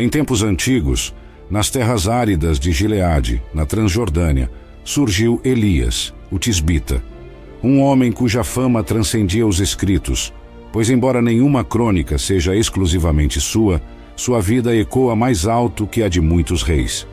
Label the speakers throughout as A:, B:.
A: Em tempos antigos, nas terras áridas de Gileade, na Transjordânia, surgiu Elias, o tisbita, um homem cuja fama transcendia os escritos, pois, embora nenhuma crônica seja exclusivamente sua, sua vida ecoa mais alto que a de muitos reis.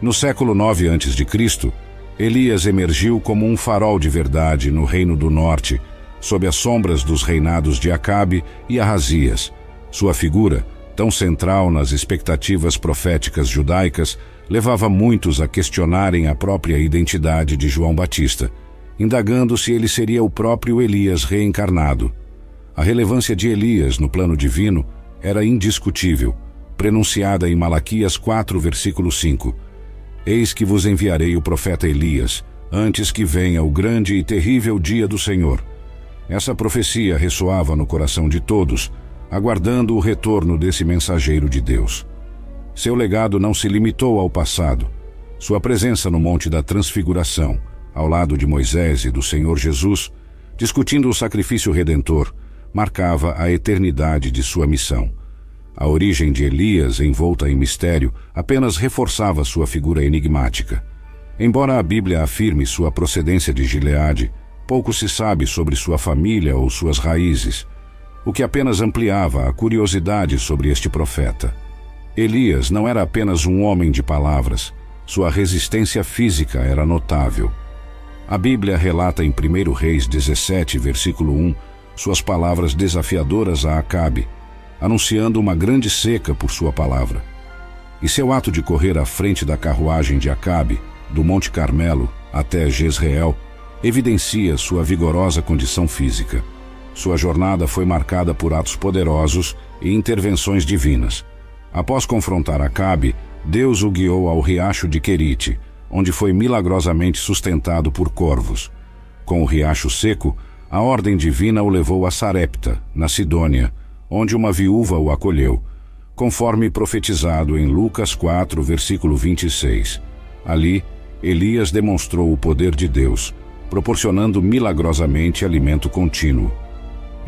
A: No século IX a.C., Elias emergiu como um farol de verdade no Reino do Norte, sob as sombras dos reinados de Acabe e Arrasias. Sua figura, tão central nas expectativas proféticas judaicas, levava muitos a questionarem a própria identidade de João Batista, indagando se ele seria o próprio Elias reencarnado. A relevância de Elias no plano divino era indiscutível, prenunciada em Malaquias 4, versículo 5. Eis que vos enviarei o profeta Elias, antes que venha o grande e terrível dia do Senhor. Essa profecia ressoava no coração de todos, aguardando o retorno desse mensageiro de Deus. Seu legado não se limitou ao passado. Sua presença no Monte da Transfiguração, ao lado de Moisés e do Senhor Jesus, discutindo o sacrifício redentor, marcava a eternidade de sua missão. A origem de Elias, envolta em mistério, apenas reforçava sua figura enigmática. Embora a Bíblia afirme sua procedência de Gileade, pouco se sabe sobre sua família ou suas raízes, o que apenas ampliava a curiosidade sobre este profeta. Elias não era apenas um homem de palavras, sua resistência física era notável. A Bíblia relata em 1 Reis 17, versículo 1, suas palavras desafiadoras a Acabe, anunciando uma grande seca por sua palavra. E seu ato de correr à frente da carruagem de Acabe, do Monte Carmelo até Jezreel, evidencia sua vigorosa condição física. Sua jornada foi marcada por atos poderosos e intervenções divinas. Após confrontar Acabe, Deus o guiou ao riacho de Querite, onde foi milagrosamente sustentado por corvos. Com o riacho seco, a ordem divina o levou a Sarepta, na Sidônia, onde uma viúva o acolheu, conforme profetizado em Lucas 4, versículo 26. Ali, Elias demonstrou o poder de Deus, proporcionando milagrosamente alimento contínuo.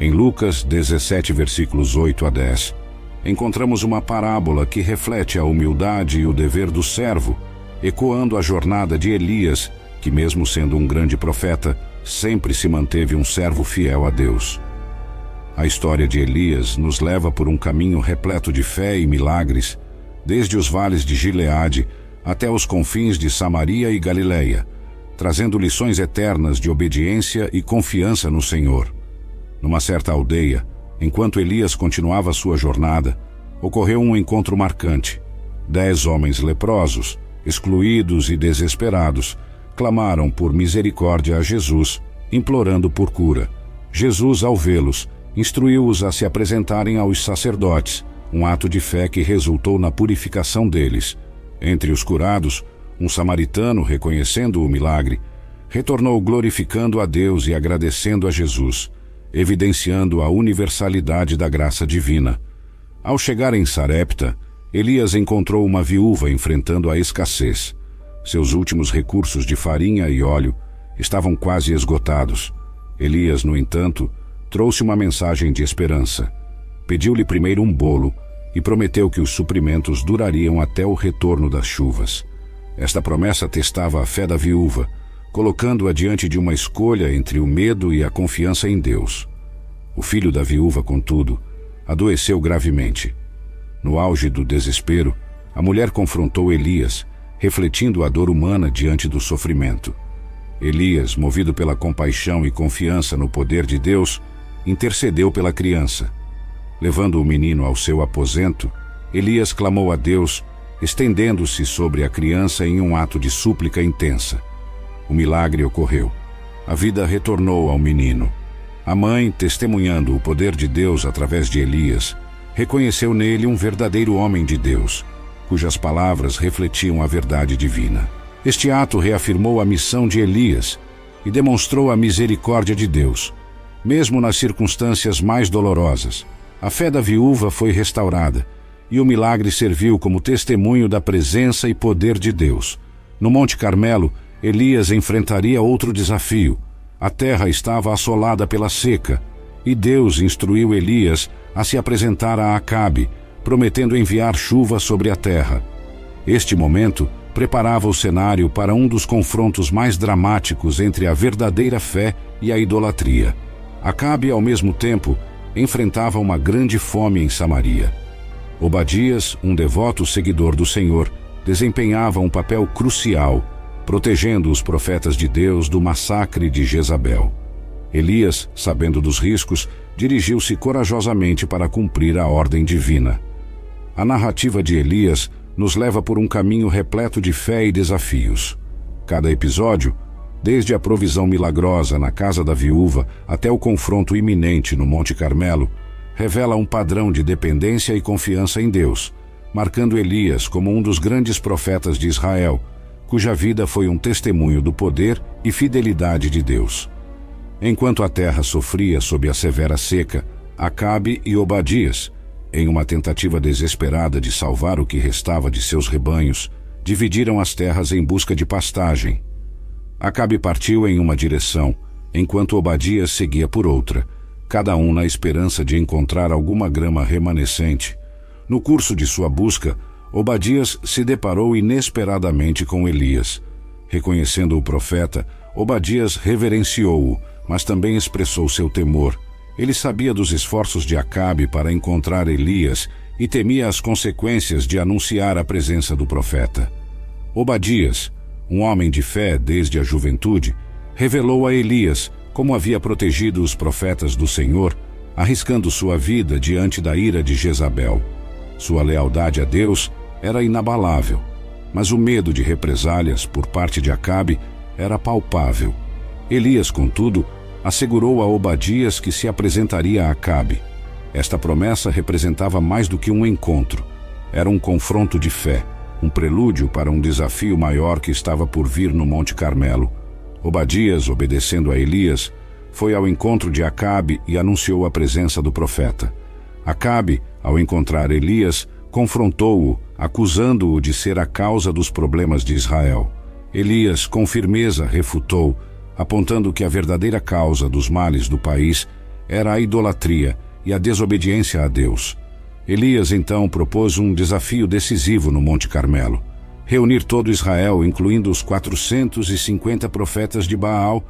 A: Em Lucas 17, versículos 8 a 10, encontramos uma parábola que reflete a humildade e o dever do servo, ecoando a jornada de Elias, que, mesmo sendo um grande profeta, sempre se manteve um servo fiel a Deus. A história de Elias nos leva por um caminho repleto de fé e milagres, desde os vales de Gileade até os confins de Samaria e Galiléia, trazendo lições eternas de obediência e confiança no Senhor. Numa certa aldeia, enquanto Elias continuava sua jornada, ocorreu um encontro marcante. Dez homens leprosos, excluídos e desesperados, clamaram por misericórdia a Jesus, implorando por cura. Jesus, ao vê-los, instruiu-os a se apresentarem aos sacerdotes, um ato de fé que resultou na purificação deles. Entre os curados, um samaritano, reconhecendo o milagre, retornou glorificando a Deus e agradecendo a Jesus, evidenciando a universalidade da graça divina. Ao chegar em Sarepta, Elias encontrou uma viúva enfrentando a escassez. Seus últimos recursos de farinha e óleo estavam quase esgotados. Elias, no entanto, trouxe uma mensagem de esperança. Pediu-lhe primeiro um bolo e prometeu que os suprimentos durariam até o retorno das chuvas. Esta promessa testava a fé da viúva, colocando-a diante de uma escolha entre o medo e a confiança em Deus. O filho da viúva, contudo, adoeceu gravemente. No auge do desespero, a mulher confrontou Elias refletindo a dor humana diante do sofrimento. Elias, movido pela compaixão e confiança no poder de Deus, intercedeu pela criança. Levando o menino ao seu aposento, Elias clamou a Deus, estendendo-se sobre a criança em um ato de súplica intensa. O milagre ocorreu. A vida retornou ao menino. A mãe, testemunhando o poder de Deus através de Elias, reconheceu nele um verdadeiro homem de Deus cujas palavras refletiam a verdade divina. Este ato reafirmou a missão de Elias e demonstrou a misericórdia de Deus, mesmo nas circunstâncias mais dolorosas. A fé da viúva foi restaurada e o milagre serviu como testemunho da presença e poder de Deus. No Monte Carmelo, Elias enfrentaria outro desafio. A terra estava assolada pela seca e Deus instruiu Elias a se apresentar a Acabe prometendo enviar chuva sobre a terra. Este momento preparava o cenário para um dos confrontos mais dramáticos entre a verdadeira fé e a idolatria. Acabe, ao mesmo tempo, enfrentava uma grande fome em Samaria. Obadias, um devoto seguidor do Senhor, desempenhava um papel crucial, protegendo os profetas de Deus do massacre de Jezabel. Elias, sabendo dos riscos, dirigiu-se corajosamente para cumprir a ordem divina. A narrativa de Elias nos leva por um caminho repleto de fé e desafios. Cada episódio, desde a provisão milagrosa na casa da viúva até o confronto iminente no Monte Carmelo, revela um padrão de dependência e confiança em Deus, marcando Elias como um dos grandes profetas de Israel, cuja vida foi um testemunho do poder e fidelidade de Deus. Enquanto a terra sofria sob a severa seca, Acabe e Obadias, em uma tentativa desesperada de salvar o que restava de seus rebanhos, dividiram as terras em busca de pastagem. Acabe partiu em uma direção, enquanto Obadias seguia por outra, cada um na esperança de encontrar alguma grama remanescente. No curso de sua busca, Obadias se deparou inesperadamente com Elias. Reconhecendo o profeta, Obadias reverenciou-o, mas também expressou seu temor ele sabia dos esforços de Acabe para encontrar Elias e temia as consequências de anunciar a presença do profeta. Obadias, um homem de fé desde a juventude, revelou a Elias como havia protegido os profetas do Senhor, arriscando sua vida diante da ira de Jezabel. Sua lealdade a Deus era inabalável, mas o medo de represálias por parte de Acabe era palpável. Elias, contudo, assegurou a Obadias que se apresentaria a Acabe. Esta promessa representava mais do que um encontro. Era um confronto de fé, um prelúdio para um desafio maior que estava por vir no Monte Carmelo. Obadias, obedecendo a Elias, foi ao encontro de Acabe e anunciou a presença do profeta. Acabe, ao encontrar Elias, confrontou-o, acusando-o de ser a causa dos problemas de Israel. Elias, com firmeza, refutou, apontando que a verdadeira causa dos males do país era a idolatria e a desobediência a Deus. Elias então propôs um desafio decisivo no Monte Carmelo: reunir todo Israel, incluindo os 450 profetas de Baal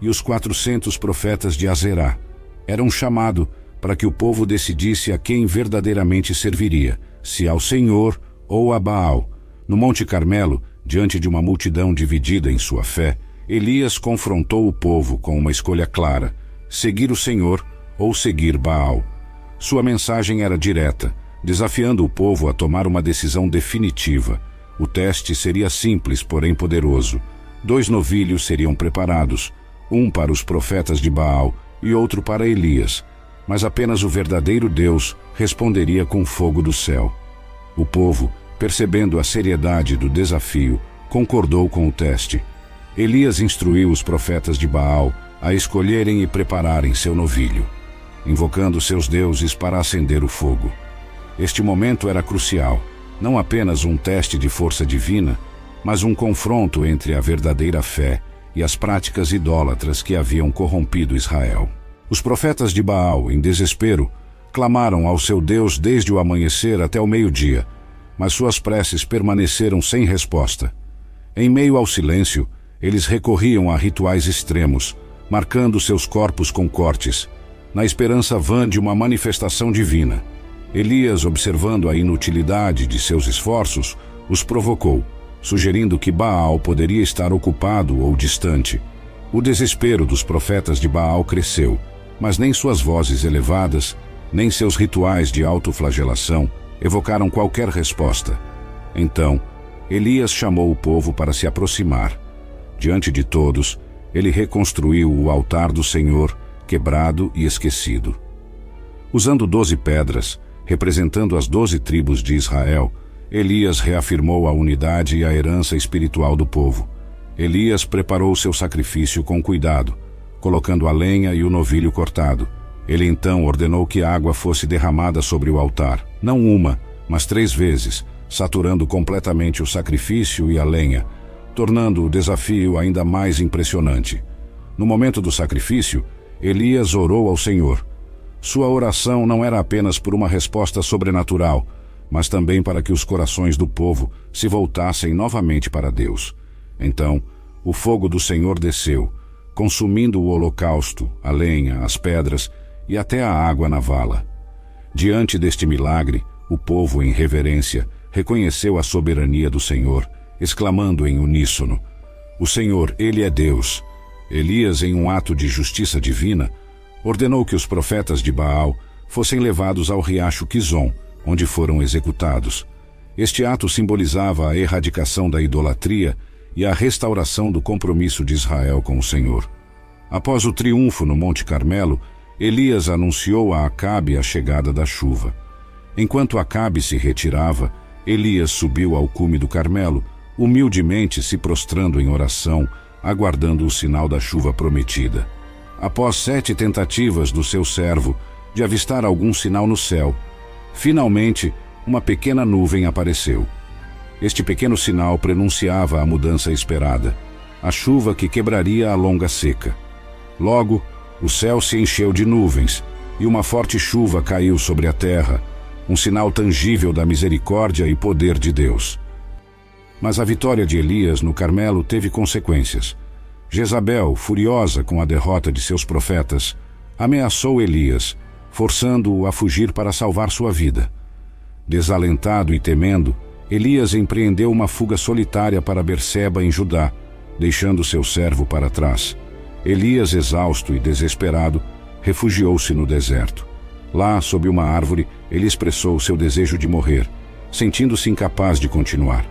A: e os 400 profetas de Azerá. Era um chamado para que o povo decidisse a quem verdadeiramente serviria, se ao Senhor ou a Baal. No Monte Carmelo, diante de uma multidão dividida em sua fé, Elias confrontou o povo com uma escolha clara: seguir o Senhor ou seguir Baal. Sua mensagem era direta, desafiando o povo a tomar uma decisão definitiva. O teste seria simples, porém poderoso. Dois novilhos seriam preparados, um para os profetas de Baal e outro para Elias, mas apenas o verdadeiro Deus responderia com fogo do céu. O povo, percebendo a seriedade do desafio, concordou com o teste Elias instruiu os profetas de Baal a escolherem e prepararem seu novilho, invocando seus deuses para acender o fogo. Este momento era crucial, não apenas um teste de força divina, mas um confronto entre a verdadeira fé e as práticas idólatras que haviam corrompido Israel. Os profetas de Baal, em desespero, clamaram ao seu Deus desde o amanhecer até o meio-dia, mas suas preces permaneceram sem resposta. Em meio ao silêncio, eles recorriam a rituais extremos, marcando seus corpos com cortes, na esperança vã de uma manifestação divina. Elias, observando a inutilidade de seus esforços, os provocou, sugerindo que Baal poderia estar ocupado ou distante. O desespero dos profetas de Baal cresceu, mas nem suas vozes elevadas, nem seus rituais de autoflagelação evocaram qualquer resposta. Então, Elias chamou o povo para se aproximar Diante de todos, ele reconstruiu o altar do Senhor, quebrado e esquecido. Usando doze pedras, representando as doze tribos de Israel, Elias reafirmou a unidade e a herança espiritual do povo. Elias preparou seu sacrifício com cuidado, colocando a lenha e o novilho cortado. Ele então ordenou que água fosse derramada sobre o altar, não uma, mas três vezes, saturando completamente o sacrifício e a lenha, tornando o desafio ainda mais impressionante. No momento do sacrifício, Elias orou ao Senhor. Sua oração não era apenas por uma resposta sobrenatural, mas também para que os corações do povo se voltassem novamente para Deus. Então, o fogo do Senhor desceu, consumindo o holocausto, a lenha, as pedras e até a água na vala. Diante deste milagre, o povo, em reverência, reconheceu a soberania do Senhor, exclamando em uníssono: O Senhor, Ele é Deus. Elias, em um ato de justiça divina, ordenou que os profetas de Baal fossem levados ao riacho Quizon, onde foram executados. Este ato simbolizava a erradicação da idolatria e a restauração do compromisso de Israel com o Senhor. Após o triunfo no Monte Carmelo, Elias anunciou a Acabe a chegada da chuva. Enquanto Acabe se retirava, Elias subiu ao cume do Carmelo, humildemente se prostrando em oração, aguardando o sinal da chuva prometida. Após sete tentativas do seu servo de avistar algum sinal no céu, finalmente uma pequena nuvem apareceu. Este pequeno sinal prenunciava a mudança esperada, a chuva que quebraria a longa seca. Logo, o céu se encheu de nuvens e uma forte chuva caiu sobre a terra, um sinal tangível da misericórdia e poder de Deus. Mas a vitória de Elias no Carmelo teve consequências. Jezabel, furiosa com a derrota de seus profetas, ameaçou Elias, forçando-o a fugir para salvar sua vida. Desalentado e temendo, Elias empreendeu uma fuga solitária para Berseba, em Judá, deixando seu servo para trás. Elias, exausto e desesperado, refugiou-se no deserto. Lá, sob uma árvore, ele expressou seu desejo de morrer, sentindo-se incapaz de continuar.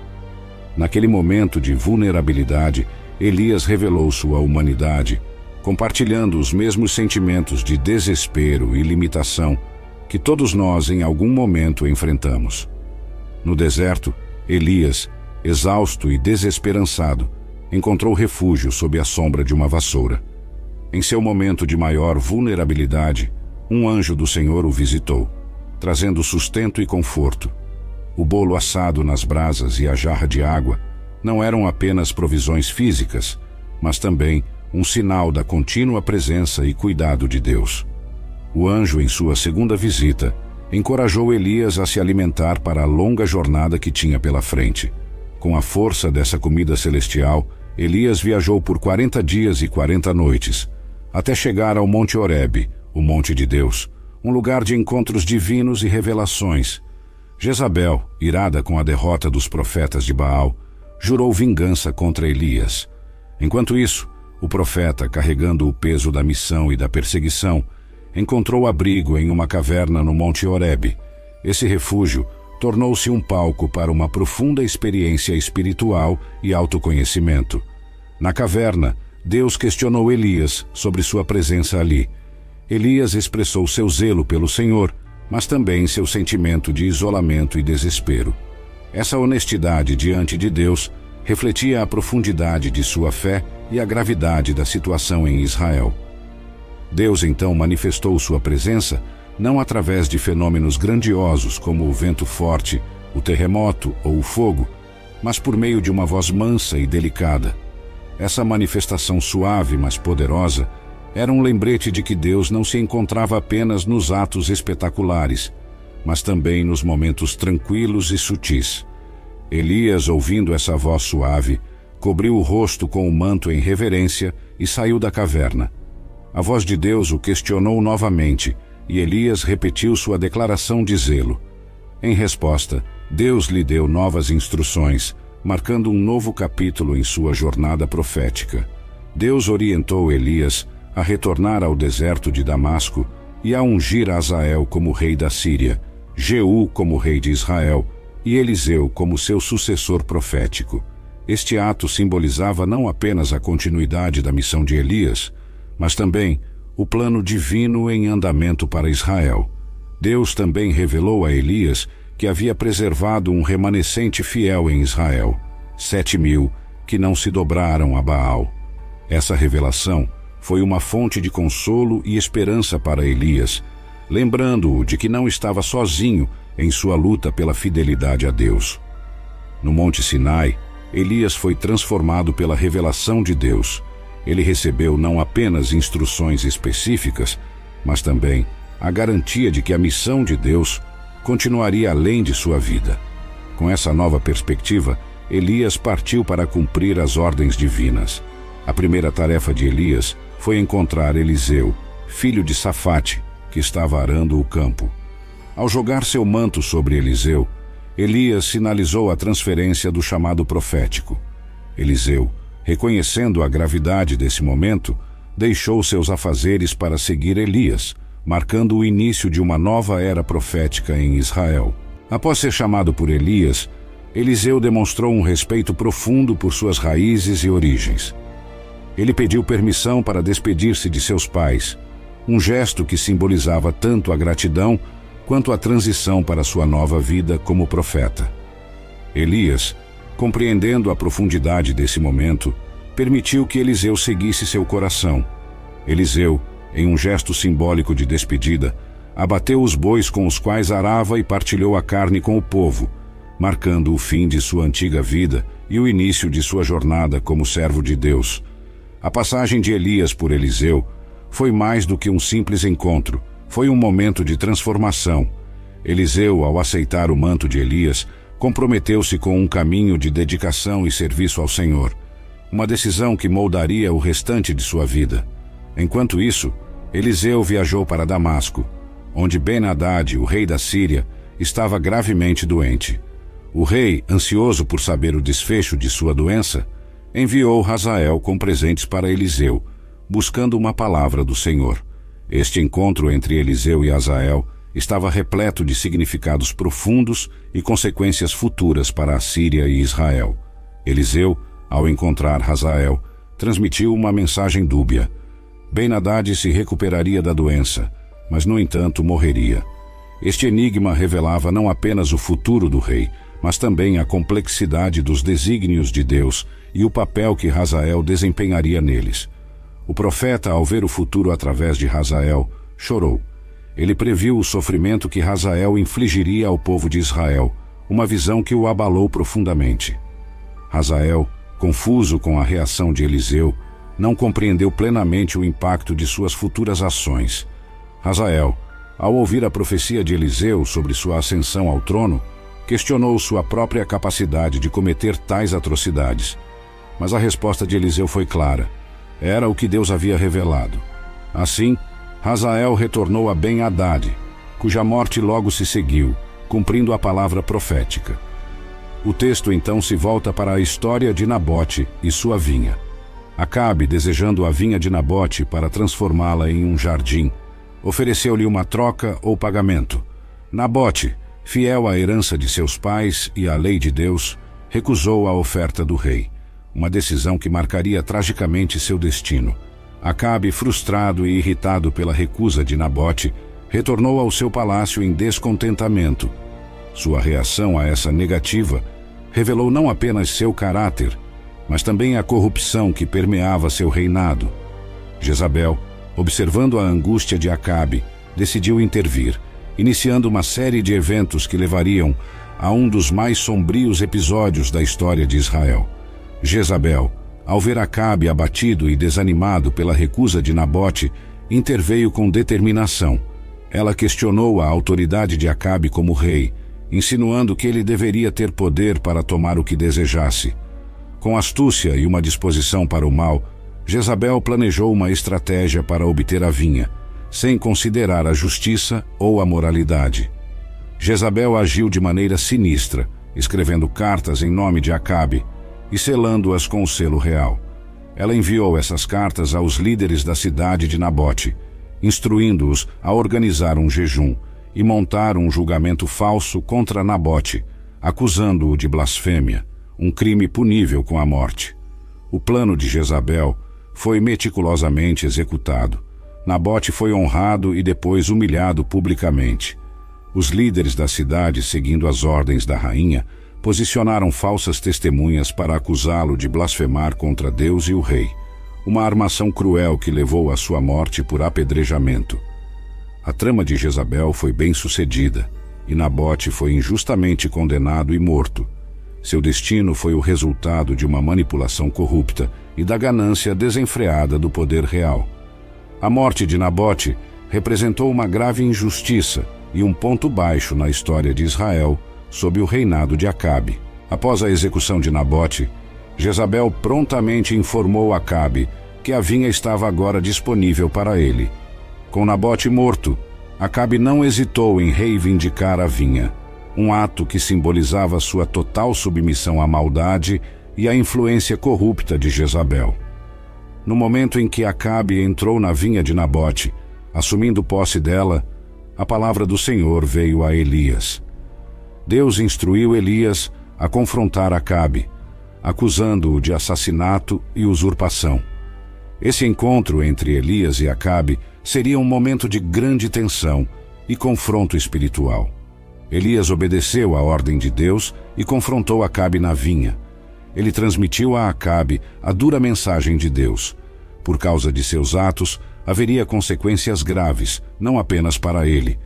A: Naquele momento de vulnerabilidade, Elias revelou sua humanidade, compartilhando os mesmos sentimentos de desespero e limitação que todos nós em algum momento enfrentamos. No deserto, Elias, exausto e desesperançado, encontrou refúgio sob a sombra de uma vassoura. Em seu momento de maior vulnerabilidade, um anjo do Senhor o visitou, trazendo sustento e conforto. O bolo assado nas brasas e a jarra de água não eram apenas provisões físicas, mas também um sinal da contínua presença e cuidado de Deus. O anjo, em sua segunda visita, encorajou Elias a se alimentar para a longa jornada que tinha pela frente. Com a força dessa comida celestial, Elias viajou por quarenta dias e quarenta noites, até chegar ao Monte Horebe, o Monte de Deus, um lugar de encontros divinos e revelações. Jezabel, irada com a derrota dos profetas de Baal, jurou vingança contra Elias. Enquanto isso, o profeta, carregando o peso da missão e da perseguição, encontrou abrigo em uma caverna no Monte Horebe. Esse refúgio tornou-se um palco para uma profunda experiência espiritual e autoconhecimento. Na caverna, Deus questionou Elias sobre sua presença ali. Elias expressou seu zelo pelo Senhor, mas também seu sentimento de isolamento e desespero. Essa honestidade diante de Deus refletia a profundidade de sua fé e a gravidade da situação em Israel. Deus então manifestou sua presença não através de fenômenos grandiosos como o vento forte, o terremoto ou o fogo, mas por meio de uma voz mansa e delicada. Essa manifestação suave, mas poderosa, era um lembrete de que Deus não se encontrava apenas nos atos espetaculares, mas também nos momentos tranquilos e sutis. Elias, ouvindo essa voz suave, cobriu o rosto com o manto em reverência e saiu da caverna. A voz de Deus o questionou novamente e Elias repetiu sua declaração de zelo. Em resposta, Deus lhe deu novas instruções, marcando um novo capítulo em sua jornada profética. Deus orientou Elias a retornar ao deserto de Damasco e a ungir Azael como rei da Síria, Jeú como rei de Israel e Eliseu como seu sucessor profético. Este ato simbolizava não apenas a continuidade da missão de Elias, mas também o plano divino em andamento para Israel. Deus também revelou a Elias que havia preservado um remanescente fiel em Israel, sete mil que não se dobraram a Baal. Essa revelação foi uma fonte de consolo e esperança para Elias, lembrando-o de que não estava sozinho em sua luta pela fidelidade a Deus. No Monte Sinai, Elias foi transformado pela revelação de Deus. Ele recebeu não apenas instruções específicas, mas também a garantia de que a missão de Deus continuaria além de sua vida. Com essa nova perspectiva, Elias partiu para cumprir as ordens divinas. A primeira tarefa de Elias foi encontrar Eliseu, filho de Safate, que estava arando o campo. Ao jogar seu manto sobre Eliseu, Elias sinalizou a transferência do chamado profético. Eliseu, reconhecendo a gravidade desse momento, deixou seus afazeres para seguir Elias, marcando o início de uma nova era profética em Israel. Após ser chamado por Elias, Eliseu demonstrou um respeito profundo por suas raízes e origens. Ele pediu permissão para despedir-se de seus pais, um gesto que simbolizava tanto a gratidão quanto a transição para sua nova vida como profeta. Elias, compreendendo a profundidade desse momento, permitiu que Eliseu seguisse seu coração. Eliseu, em um gesto simbólico de despedida, abateu os bois com os quais arava e partilhou a carne com o povo, marcando o fim de sua antiga vida e o início de sua jornada como servo de Deus. A passagem de Elias por Eliseu foi mais do que um simples encontro, foi um momento de transformação. Eliseu, ao aceitar o manto de Elias, comprometeu-se com um caminho de dedicação e serviço ao Senhor, uma decisão que moldaria o restante de sua vida. Enquanto isso, Eliseu viajou para Damasco, onde Ben-Hadad, o rei da Síria, estava gravemente doente. O rei, ansioso por saber o desfecho de sua doença, enviou Razael com presentes para Eliseu, buscando uma palavra do Senhor. Este encontro entre Eliseu e Hazael estava repleto de significados profundos e consequências futuras para a Síria e Israel. Eliseu, ao encontrar Hazael, transmitiu uma mensagem dúbia. Ben-Hadad se recuperaria da doença, mas no entanto morreria. Este enigma revelava não apenas o futuro do rei, mas também a complexidade dos desígnios de Deus e o papel que Razael desempenharia neles. O profeta, ao ver o futuro através de Razael, chorou. Ele previu o sofrimento que Razael infligiria ao povo de Israel, uma visão que o abalou profundamente. Razael, confuso com a reação de Eliseu, não compreendeu plenamente o impacto de suas futuras ações. Razael, ao ouvir a profecia de Eliseu sobre sua ascensão ao trono, questionou sua própria capacidade de cometer tais atrocidades. Mas a resposta de Eliseu foi clara. Era o que Deus havia revelado. Assim, Hazael retornou a Ben-Hadad, cuja morte logo se seguiu, cumprindo a palavra profética. O texto então se volta para a história de Nabote e sua vinha. Acabe, desejando a vinha de Nabote para transformá-la em um jardim, ofereceu-lhe uma troca ou pagamento. Nabote, fiel à herança de seus pais e à lei de Deus, recusou a oferta do rei, uma decisão que marcaria tragicamente seu destino. Acabe, frustrado e irritado pela recusa de Nabote, retornou ao seu palácio em descontentamento. Sua reação a essa negativa revelou não apenas seu caráter, mas também a corrupção que permeava seu reinado. Jezabel, observando a angústia de Acabe, decidiu intervir iniciando uma série de eventos que levariam a um dos mais sombrios episódios da história de Israel. Jezabel, ao ver Acabe abatido e desanimado pela recusa de Nabote, interveio com determinação. Ela questionou a autoridade de Acabe como rei, insinuando que ele deveria ter poder para tomar o que desejasse. Com astúcia e uma disposição para o mal, Jezabel planejou uma estratégia para obter a vinha sem considerar a justiça ou a moralidade. Jezabel agiu de maneira sinistra, escrevendo cartas em nome de Acabe e selando-as com o selo real. Ela enviou essas cartas aos líderes da cidade de Nabote, instruindo-os a organizar um jejum e montar um julgamento falso contra Nabote, acusando-o de blasfêmia, um crime punível com a morte. O plano de Jezabel foi meticulosamente executado. Nabote foi honrado e depois humilhado publicamente. Os líderes da cidade, seguindo as ordens da rainha, posicionaram falsas testemunhas para acusá-lo de blasfemar contra Deus e o rei, uma armação cruel que levou à sua morte por apedrejamento. A trama de Jezabel foi bem sucedida e Nabote foi injustamente condenado e morto. Seu destino foi o resultado de uma manipulação corrupta e da ganância desenfreada do poder real. A morte de Nabote representou uma grave injustiça e um ponto baixo na história de Israel sob o reinado de Acabe. Após a execução de Nabote, Jezabel prontamente informou Acabe que a vinha estava agora disponível para ele. Com Nabote morto, Acabe não hesitou em reivindicar a vinha, um ato que simbolizava sua total submissão à maldade e à influência corrupta de Jezabel. No momento em que Acabe entrou na vinha de Nabote, assumindo posse dela, a palavra do Senhor veio a Elias. Deus instruiu Elias a confrontar Acabe, acusando-o de assassinato e usurpação. Esse encontro entre Elias e Acabe seria um momento de grande tensão e confronto espiritual. Elias obedeceu à ordem de Deus e confrontou Acabe na vinha. Ele transmitiu a Acabe a dura mensagem de Deus. Por causa de seus atos, haveria consequências graves, não apenas para ele,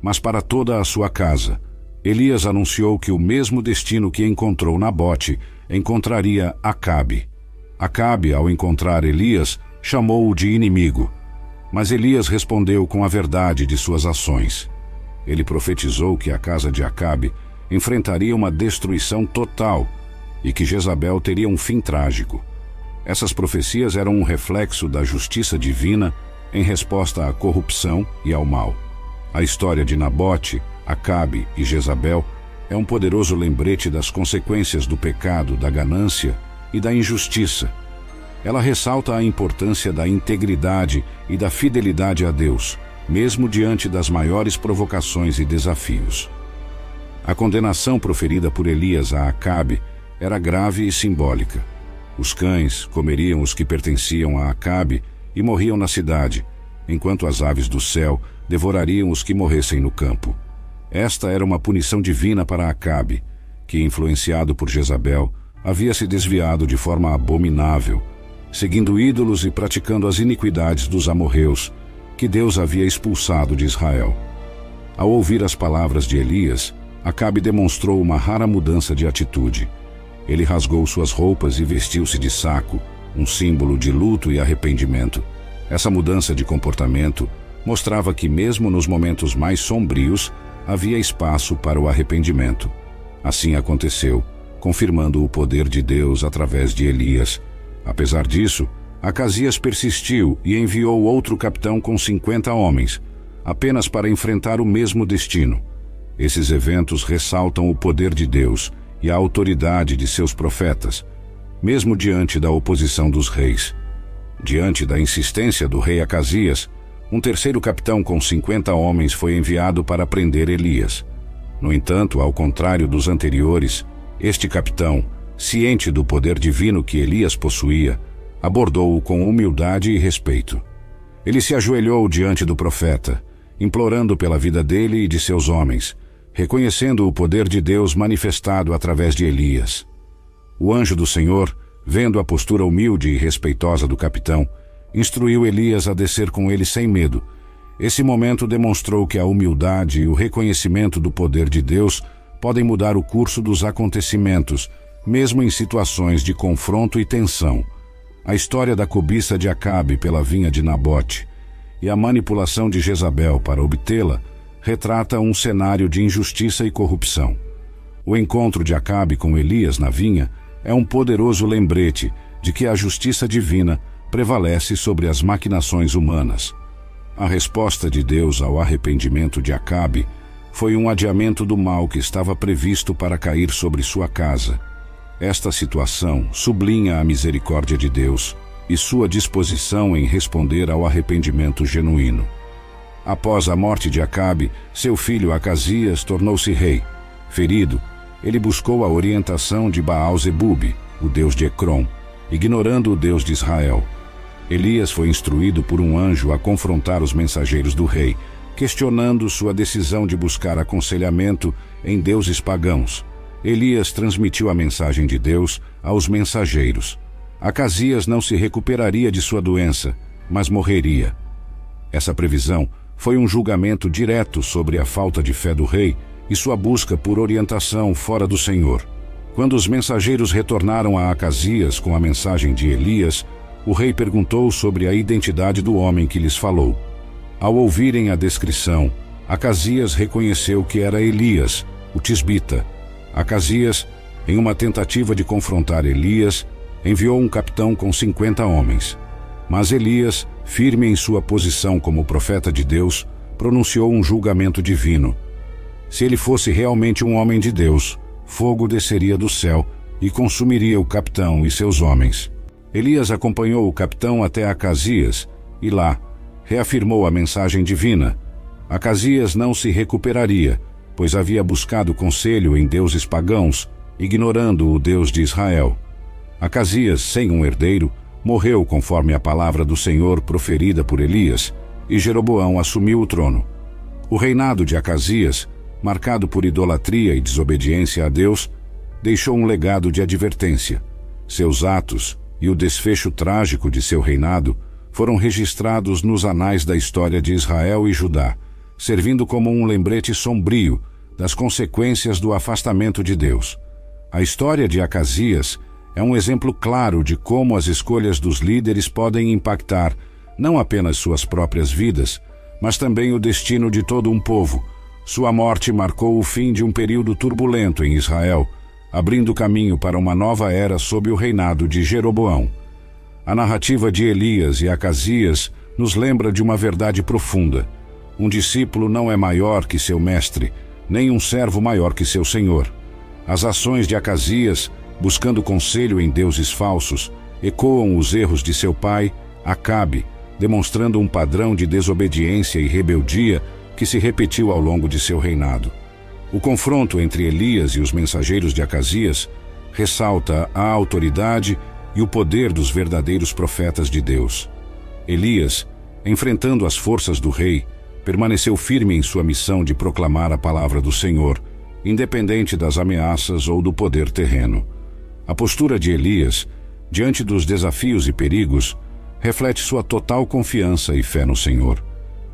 A: mas para toda a sua casa, Elias anunciou que o mesmo destino que encontrou Nabote encontraria Acabe. Acabe, ao encontrar Elias, chamou-o de inimigo. Mas Elias respondeu com a verdade de suas ações. Ele profetizou que a casa de Acabe enfrentaria uma destruição total e que Jezabel teria um fim trágico. Essas profecias eram um reflexo da justiça divina em resposta à corrupção e ao mal. A história de Nabote Acabe e Jezabel é um poderoso lembrete das consequências do pecado, da ganância e da injustiça. Ela ressalta a importância da integridade e da fidelidade a Deus, mesmo diante das maiores provocações e desafios. A condenação proferida por Elias a Acabe era grave e simbólica. Os cães comeriam os que pertenciam a Acabe e morriam na cidade, enquanto as aves do céu devorariam os que morressem no campo. Esta era uma punição divina para Acabe, que, influenciado por Jezabel, havia se desviado de forma abominável, seguindo ídolos e praticando as iniquidades dos amorreus, que Deus havia expulsado de Israel. Ao ouvir as palavras de Elias, Acabe demonstrou uma rara mudança de atitude. Ele rasgou suas roupas e vestiu-se de saco, um símbolo de luto e arrependimento. Essa mudança de comportamento mostrava que, mesmo nos momentos mais sombrios, havia espaço para o arrependimento. Assim aconteceu, confirmando o poder de Deus através de Elias. Apesar disso, Acasias persistiu e enviou outro capitão com 50 homens, apenas para enfrentar o mesmo destino. Esses eventos ressaltam o poder de Deus e a autoridade de seus profetas, mesmo diante da oposição dos reis. Diante da insistência do rei Acasias, um terceiro capitão com 50 homens foi enviado para prender Elias. No entanto, ao contrário dos anteriores, este capitão, ciente do poder divino que Elias possuía, abordou-o com humildade e respeito. Ele se ajoelhou diante do profeta, implorando pela vida dele e de seus homens, reconhecendo o poder de Deus manifestado através de Elias. O anjo do Senhor, vendo a postura humilde e respeitosa do capitão, instruiu Elias a descer com ele sem medo. Esse momento demonstrou que a humildade e o reconhecimento do poder de Deus podem mudar o curso dos acontecimentos, mesmo em situações de confronto e tensão. A história da cobiça de Acabe pela vinha de Nabote e a manipulação de Jezabel para obtê-la retrata um cenário de injustiça e corrupção. O encontro de Acabe com Elias na vinha é um poderoso lembrete de que a justiça divina prevalece sobre as maquinações humanas. A resposta de Deus ao arrependimento de Acabe foi um adiamento do mal que estava previsto para cair sobre sua casa. Esta situação sublinha a misericórdia de Deus e sua disposição em responder ao arrependimento genuíno. Após a morte de Acabe, seu filho Acasias tornou-se rei. Ferido, ele buscou a orientação de Baal-Zebub, o deus de Ecrom, ignorando o deus de Israel. Elias foi instruído por um anjo a confrontar os mensageiros do rei, questionando sua decisão de buscar aconselhamento em deuses pagãos. Elias transmitiu a mensagem de Deus aos mensageiros. Acasias não se recuperaria de sua doença, mas morreria. Essa previsão foi um julgamento direto sobre a falta de fé do rei e sua busca por orientação fora do Senhor. Quando os mensageiros retornaram a Acasias com a mensagem de Elias, o rei perguntou sobre a identidade do homem que lhes falou. Ao ouvirem a descrição, Acasias reconheceu que era Elias, o tisbita. Acasias, em uma tentativa de confrontar Elias, enviou um capitão com 50 homens. Mas Elias, firme em sua posição como profeta de Deus, pronunciou um julgamento divino. Se ele fosse realmente um homem de Deus, fogo desceria do céu e consumiria o capitão e seus homens. Elias acompanhou o capitão até Acasias e lá reafirmou a mensagem divina. Acasias não se recuperaria, pois havia buscado conselho em deuses pagãos, ignorando o Deus de Israel. Acasias, sem um herdeiro, morreu conforme a palavra do Senhor proferida por Elias, e Jeroboão assumiu o trono. O reinado de Acasias, marcado por idolatria e desobediência a Deus, deixou um legado de advertência. Seus atos e o desfecho trágico de seu reinado foram registrados nos anais da história de Israel e Judá, servindo como um lembrete sombrio das consequências do afastamento de Deus. A história de Acasias é um exemplo claro de como as escolhas dos líderes podem impactar não apenas suas próprias vidas, mas também o destino de todo um povo. Sua morte marcou o fim de um período turbulento em Israel, abrindo caminho para uma nova era sob o reinado de Jeroboão. A narrativa de Elias e Acasias nos lembra de uma verdade profunda. Um discípulo não é maior que seu mestre, nem um servo maior que seu senhor. As ações de Acasias, buscando conselho em deuses falsos, ecoam os erros de seu pai, Acabe, demonstrando um padrão de desobediência e rebeldia que se repetiu ao longo de seu reinado. O confronto entre Elias e os mensageiros de Acasias ressalta a autoridade e o poder dos verdadeiros profetas de Deus. Elias, enfrentando as forças do rei, permaneceu firme em sua missão de proclamar a palavra do Senhor, independente das ameaças ou do poder terreno. A postura de Elias, diante dos desafios e perigos, reflete sua total confiança e fé no Senhor.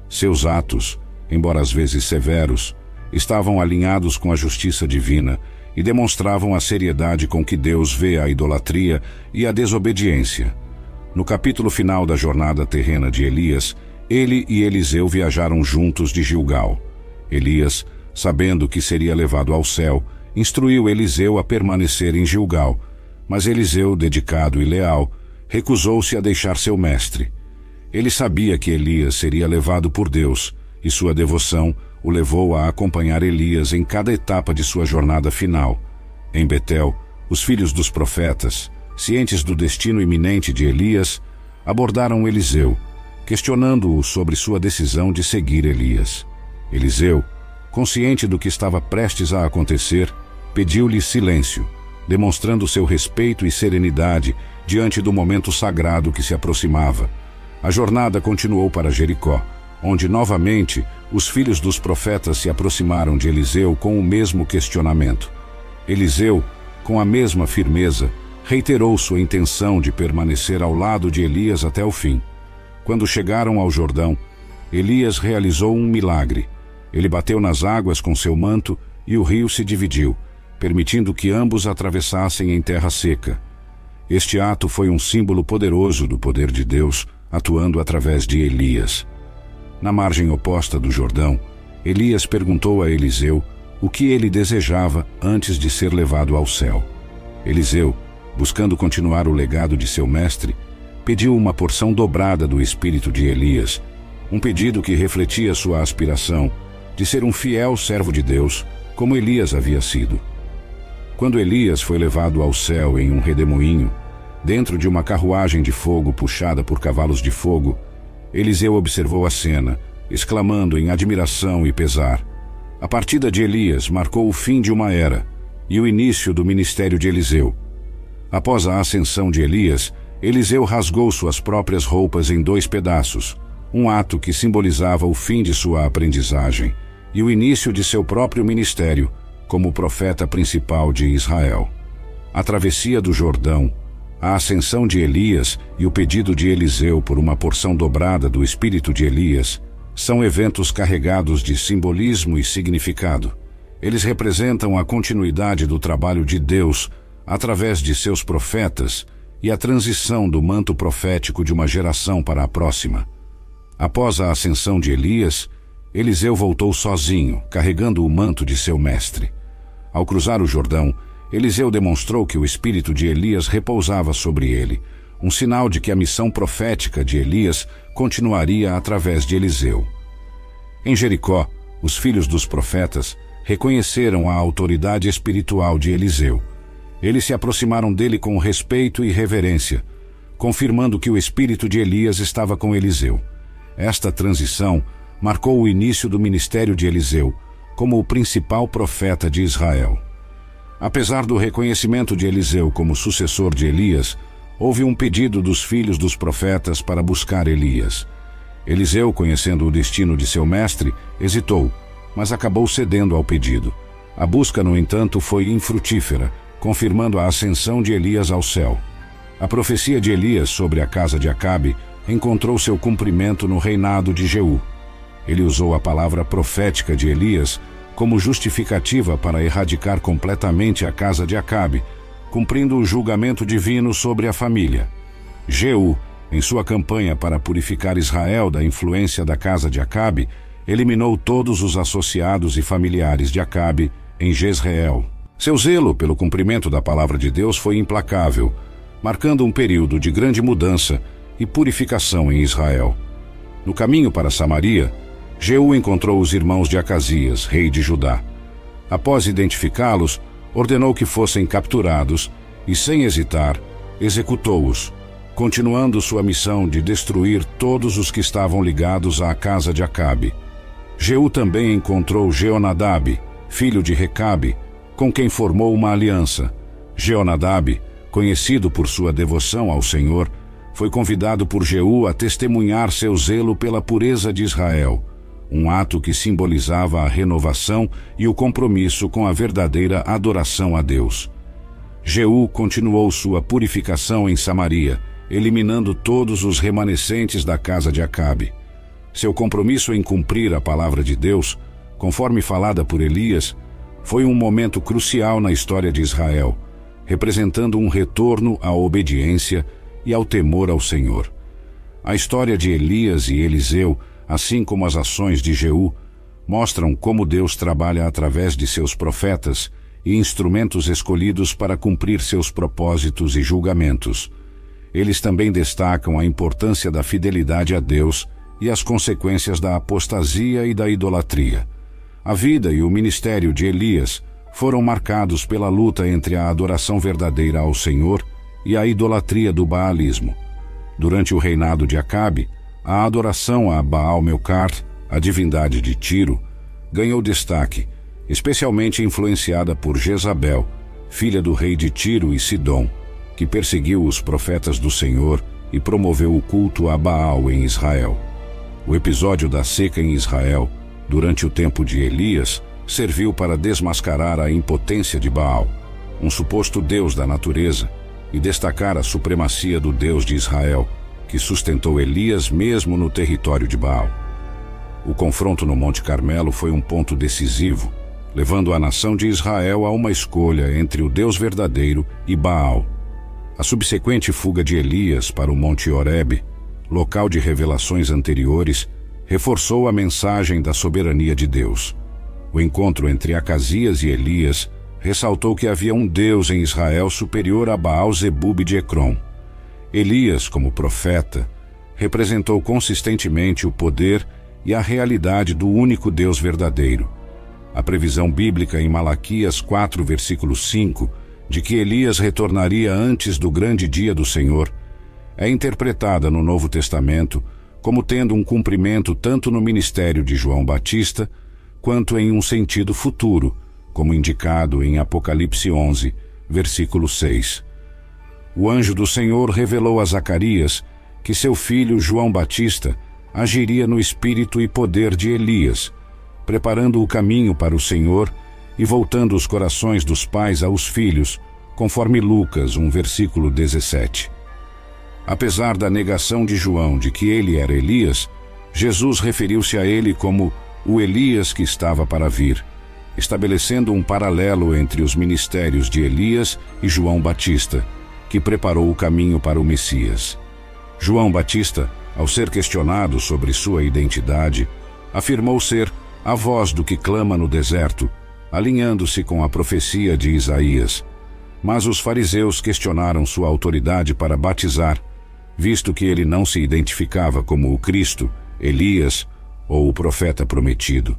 A: Seus atos, embora às vezes severos, estavam alinhados com a justiça divina e demonstravam a seriedade com que Deus vê a idolatria e a desobediência. No capítulo final da jornada terrena de Elias, ele e Eliseu viajaram juntos de Gilgal. Elias, sabendo que seria levado ao céu, instruiu Eliseu a permanecer em Gilgal, mas Eliseu, dedicado e leal, recusou-se a deixar seu mestre. Ele sabia que Elias seria levado por Deus, e sua devoção o levou a acompanhar Elias em cada etapa de sua jornada final. Em Betel, os filhos dos profetas, cientes do destino iminente de Elias, abordaram Eliseu, questionando-o sobre sua decisão de seguir Elias. Eliseu, consciente do que estava prestes a acontecer, pediu-lhe silêncio, demonstrando seu respeito e serenidade diante do momento sagrado que se aproximava. A jornada continuou para Jericó, onde novamente os filhos dos profetas se aproximaram de Eliseu com o mesmo questionamento. Eliseu, com a mesma firmeza, reiterou sua intenção de permanecer ao lado de Elias até o fim. Quando chegaram ao Jordão, Elias realizou um milagre. Ele bateu nas águas com seu manto e o rio se dividiu, permitindo que ambos atravessassem em terra seca. Este ato foi um símbolo poderoso do poder de Deus atuando através de Elias. Na margem oposta do Jordão, Elias perguntou a Eliseu o que ele desejava antes de ser levado ao céu. Eliseu, buscando continuar o legado de seu mestre, pediu uma porção dobrada do espírito de Elias, um pedido que refletia sua aspiração de ser um fiel servo de Deus, como Elias havia sido. Quando Elias foi levado ao céu em um redemoinho, dentro de uma carruagem de fogo puxada por cavalos de fogo, Eliseu observou a cena, exclamando em admiração e pesar. A partida de Elias marcou o fim de uma era e o início do ministério de Eliseu. Após a ascensão de Elias, Eliseu rasgou suas próprias roupas em dois pedaços, um ato que simbolizava o fim de sua aprendizagem e o início de seu próprio ministério como profeta principal de Israel. A travessia do Jordão a ascensão de Elias e o pedido de Eliseu por uma porção dobrada do espírito de Elias são eventos carregados de simbolismo e significado. Eles representam a continuidade do trabalho de Deus através de seus profetas e a transição do manto profético de uma geração para a próxima. Após a ascensão de Elias, Eliseu voltou sozinho, carregando o manto de seu mestre. Ao cruzar o Jordão, Eliseu demonstrou que o espírito de Elias repousava sobre ele, um sinal de que a missão profética de Elias continuaria através de Eliseu. Em Jericó, os filhos dos profetas reconheceram a autoridade espiritual de Eliseu. Eles se aproximaram dele com respeito e reverência, confirmando que o espírito de Elias estava com Eliseu. Esta transição marcou o início do ministério de Eliseu como o principal profeta de Israel. Apesar do reconhecimento de Eliseu como sucessor de Elias, houve um pedido dos filhos dos profetas para buscar Elias. Eliseu, conhecendo o destino de seu mestre, hesitou, mas acabou cedendo ao pedido. A busca, no entanto, foi infrutífera, confirmando a ascensão de Elias ao céu. A profecia de Elias sobre a casa de Acabe encontrou seu cumprimento no reinado de Jeú. Ele usou a palavra profética de Elias como justificativa para erradicar completamente a casa de Acabe, cumprindo o julgamento divino sobre a família. Jeú, em sua campanha para purificar Israel da influência da casa de Acabe, eliminou todos os associados e familiares de Acabe em Jezreel. Seu zelo pelo cumprimento da palavra de Deus foi implacável, marcando um período de grande mudança e purificação em Israel. No caminho para Samaria, Jeú encontrou os irmãos de Acasias, rei de Judá. Após identificá-los, ordenou que fossem capturados e, sem hesitar, executou-os, continuando sua missão de destruir todos os que estavam ligados à casa de Acabe. Jeú também encontrou Jeonadab, filho de Recabe, com quem formou uma aliança. Jeonadab, conhecido por sua devoção ao Senhor, foi convidado por Jeú a testemunhar seu zelo pela pureza de Israel um ato que simbolizava a renovação e o compromisso com a verdadeira adoração a Deus. Jeú continuou sua purificação em Samaria, eliminando todos os remanescentes da casa de Acabe. Seu compromisso em cumprir a palavra de Deus, conforme falada por Elias, foi um momento crucial na história de Israel, representando um retorno à obediência e ao temor ao Senhor. A história de Elias e Eliseu assim como as ações de Jeú, mostram como Deus trabalha através de seus profetas e instrumentos escolhidos para cumprir seus propósitos e julgamentos. Eles também destacam a importância da fidelidade a Deus e as consequências da apostasia e da idolatria. A vida e o ministério de Elias foram marcados pela luta entre a adoração verdadeira ao Senhor e a idolatria do baalismo. Durante o reinado de Acabe, a adoração a Baal Melcar, a divindade de Tiro, ganhou destaque, especialmente influenciada por Jezabel, filha do rei de Tiro e Sidom, que perseguiu os profetas do Senhor e promoveu o culto a Baal em Israel. O episódio da seca em Israel, durante o tempo de Elias, serviu para desmascarar a impotência de Baal, um suposto deus da natureza, e destacar a supremacia do Deus de Israel, que sustentou Elias mesmo no território de Baal. O confronto no Monte Carmelo foi um ponto decisivo, levando a nação de Israel a uma escolha entre o Deus verdadeiro e Baal. A subsequente fuga de Elias para o Monte Horebe, local de revelações anteriores, reforçou a mensagem da soberania de Deus. O encontro entre Acasias e Elias ressaltou que havia um Deus em Israel superior a Baal Zebub de Ecrom. Elias, como profeta, representou consistentemente o poder e a realidade do único Deus verdadeiro. A previsão bíblica em Malaquias 4, versículo 5, de que Elias retornaria antes do grande dia do Senhor, é interpretada no Novo Testamento como tendo um cumprimento tanto no ministério de João Batista, quanto em um sentido futuro, como indicado em Apocalipse 11, versículo 6 o anjo do Senhor revelou a Zacarias que seu filho João Batista agiria no espírito e poder de Elias, preparando o caminho para o Senhor e voltando os corações dos pais aos filhos, conforme Lucas, um versículo 17. Apesar da negação de João de que ele era Elias, Jesus referiu-se a ele como o Elias que estava para vir, estabelecendo um paralelo entre os ministérios de Elias e João Batista que preparou o caminho para o Messias. João Batista, ao ser questionado sobre sua identidade, afirmou ser a voz do que clama no deserto, alinhando-se com a profecia de Isaías. Mas os fariseus questionaram sua autoridade para batizar, visto que ele não se identificava como o Cristo, Elias ou o profeta prometido.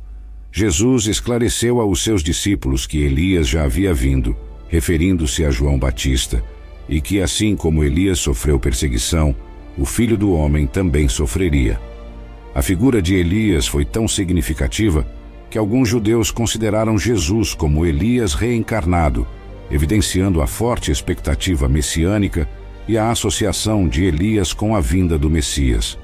A: Jesus esclareceu aos seus discípulos que Elias já havia vindo, referindo-se a João Batista, e que assim como Elias sofreu perseguição, o filho do homem também sofreria. A figura de Elias foi tão significativa que alguns judeus consideraram Jesus como Elias reencarnado, evidenciando a forte expectativa messiânica e a associação de Elias com a vinda do Messias.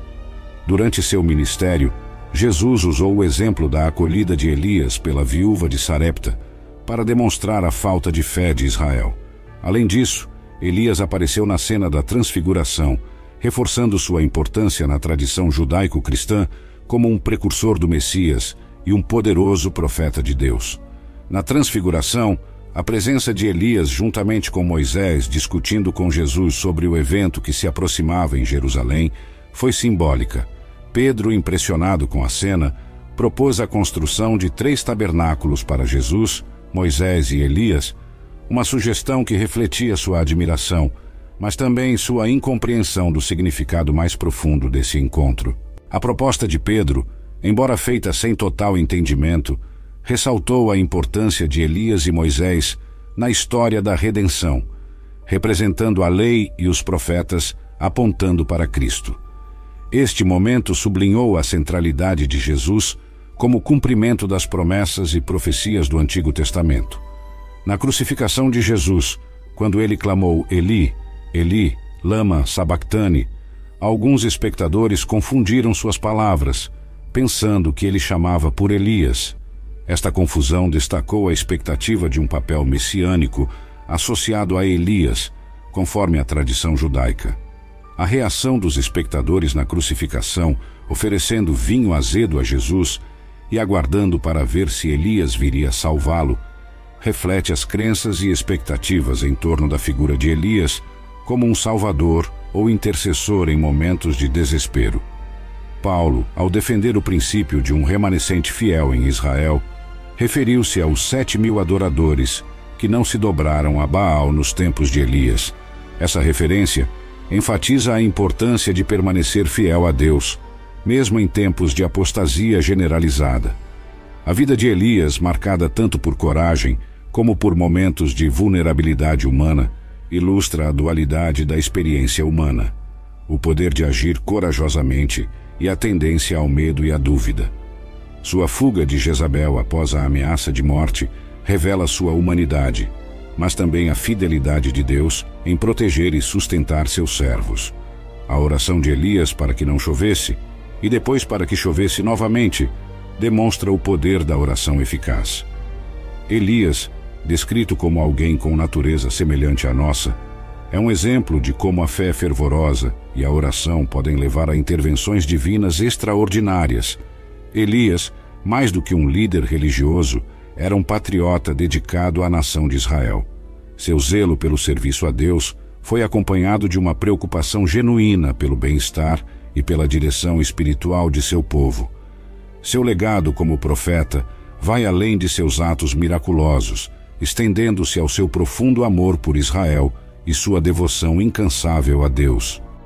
A: Durante seu ministério, Jesus usou o exemplo da acolhida de Elias pela viúva de Sarepta para demonstrar a falta de fé de Israel. Além disso, Elias apareceu na cena da transfiguração, reforçando sua importância na tradição judaico-cristã como um precursor do Messias e um poderoso profeta de Deus. Na transfiguração, a presença de Elias, juntamente com Moisés, discutindo com Jesus sobre o evento que se aproximava em Jerusalém, foi simbólica. Pedro, impressionado com a cena, propôs a construção de três tabernáculos para Jesus, Moisés e Elias, uma sugestão que refletia sua admiração, mas também sua incompreensão do significado mais profundo desse encontro. A proposta de Pedro, embora feita sem total entendimento, ressaltou a importância de Elias e Moisés na história da redenção, representando a lei e os profetas apontando para Cristo. Este momento sublinhou a centralidade de Jesus como cumprimento das promessas e profecias do Antigo Testamento. Na crucificação de Jesus, quando ele clamou Eli, Eli, lama sabactane, alguns espectadores confundiram suas palavras, pensando que ele chamava por Elias, esta confusão destacou a expectativa de um papel messiânico associado a Elias, conforme a tradição judaica. A reação dos espectadores na crucificação, oferecendo vinho azedo a Jesus e aguardando para ver se Elias viria salvá-lo, reflete as crenças e expectativas em torno da figura de Elias como um salvador ou intercessor em momentos de desespero. Paulo, ao defender o princípio de um remanescente fiel em Israel, referiu-se aos sete mil adoradores que não se dobraram a Baal nos tempos de Elias. Essa referência enfatiza a importância de permanecer fiel a Deus, mesmo em tempos de apostasia generalizada. A vida de Elias, marcada tanto por coragem como por momentos de vulnerabilidade humana, ilustra a dualidade da experiência humana, o poder de agir corajosamente e a tendência ao medo e à dúvida. Sua fuga de Jezabel após a ameaça de morte revela sua humanidade, mas também a fidelidade de Deus em proteger e sustentar seus servos. A oração de Elias para que não chovesse e depois para que chovesse novamente demonstra o poder da oração eficaz. Elias, descrito como alguém com natureza semelhante à nossa, é um exemplo de como a fé fervorosa e a oração podem levar a intervenções divinas extraordinárias Elias, mais do que um líder religioso, era um patriota dedicado à nação de Israel. Seu zelo pelo serviço a Deus foi acompanhado de uma preocupação genuína pelo bem-estar e pela direção espiritual de seu povo. Seu legado como profeta vai além de seus atos miraculosos, estendendo-se ao seu profundo amor por Israel e sua devoção incansável a Deus.